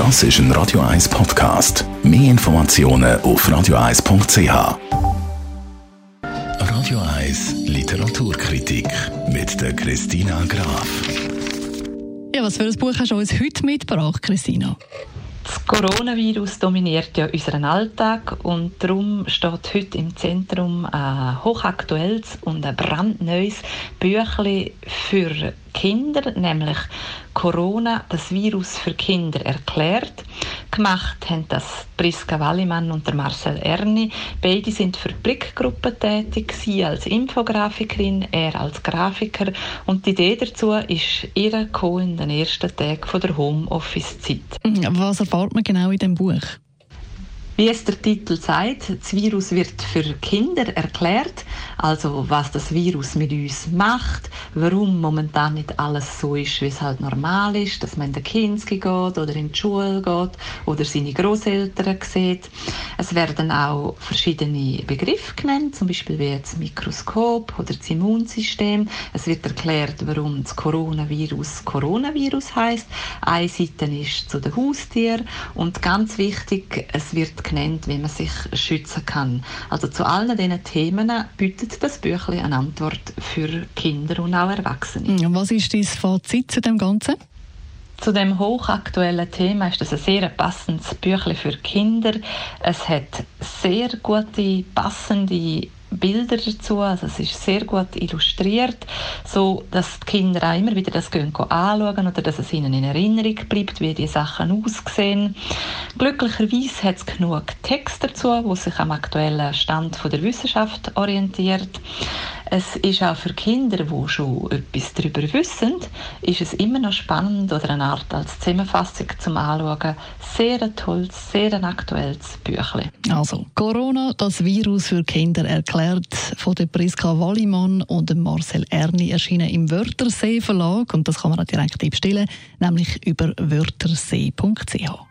Das ist ein Radio 1 Podcast. Mehr Informationen auf radio1.ch. Radio 1 Literaturkritik mit der Christina Graf. Ja, was für ein Buch hast du uns heute mitgebracht, Christina? Das Coronavirus dominiert ja unseren Alltag und darum steht heute im Zentrum ein hochaktuelles und ein brandneues Büchlein für Kinder, nämlich Corona, das Virus für Kinder erklärt. Gemacht haben das Priska Wallimann und der Marcel Erni. Beide sind für die Blickgruppe tätig, sie als Infografikerin, er als Grafiker. Und die Idee dazu ist ihre in den ersten Tagen der Homeoffice-Zeit. Was erfahrt man genau in dem Buch? Wie es der Titel sagt, das Virus wird für Kinder erklärt, also was das Virus mit uns macht, warum momentan nicht alles so ist, wie es halt normal ist, dass man in den Kinski geht oder in die Schule geht oder seine Großeltern sieht. Es werden auch verschiedene Begriffe genannt, zum Beispiel wie das Mikroskop oder das Immunsystem. Es wird erklärt, warum das Coronavirus Coronavirus heißt. Eine Seite ist zu den Haustieren und ganz wichtig, es wird genannt, wie man sich schützen kann. Also zu allen diesen Themen bietet das Büchlein eine Antwort für Kinder und auch Erwachsene. Was ist dein Fazit zu dem Ganzen? Zu dem hochaktuellen Thema ist das ein sehr passendes Büchlein für Kinder. Es hat sehr gute, passende Bilder dazu. Also es ist sehr gut illustriert, so dass die Kinder auch immer wieder das gehen anschauen oder dass es ihnen in Erinnerung bleibt, wie die Sachen aussehen. Glücklicherweise hat es genug Text dazu, wo sich am aktuellen Stand der Wissenschaft orientiert. Es ist auch für Kinder, die schon etwas darüber wissen, ist es immer noch spannend oder eine Art als Zusammenfassung zum Anschauen. Sehr ein tolles, sehr ein aktuelles Büchlein. Also, Corona, das Virus für Kinder erklärt von der Priska Wallimann und dem Marcel Erni erschienen im Wörthersee Verlag und das kann man auch direkt bestellen, nämlich über wörthersee.ch.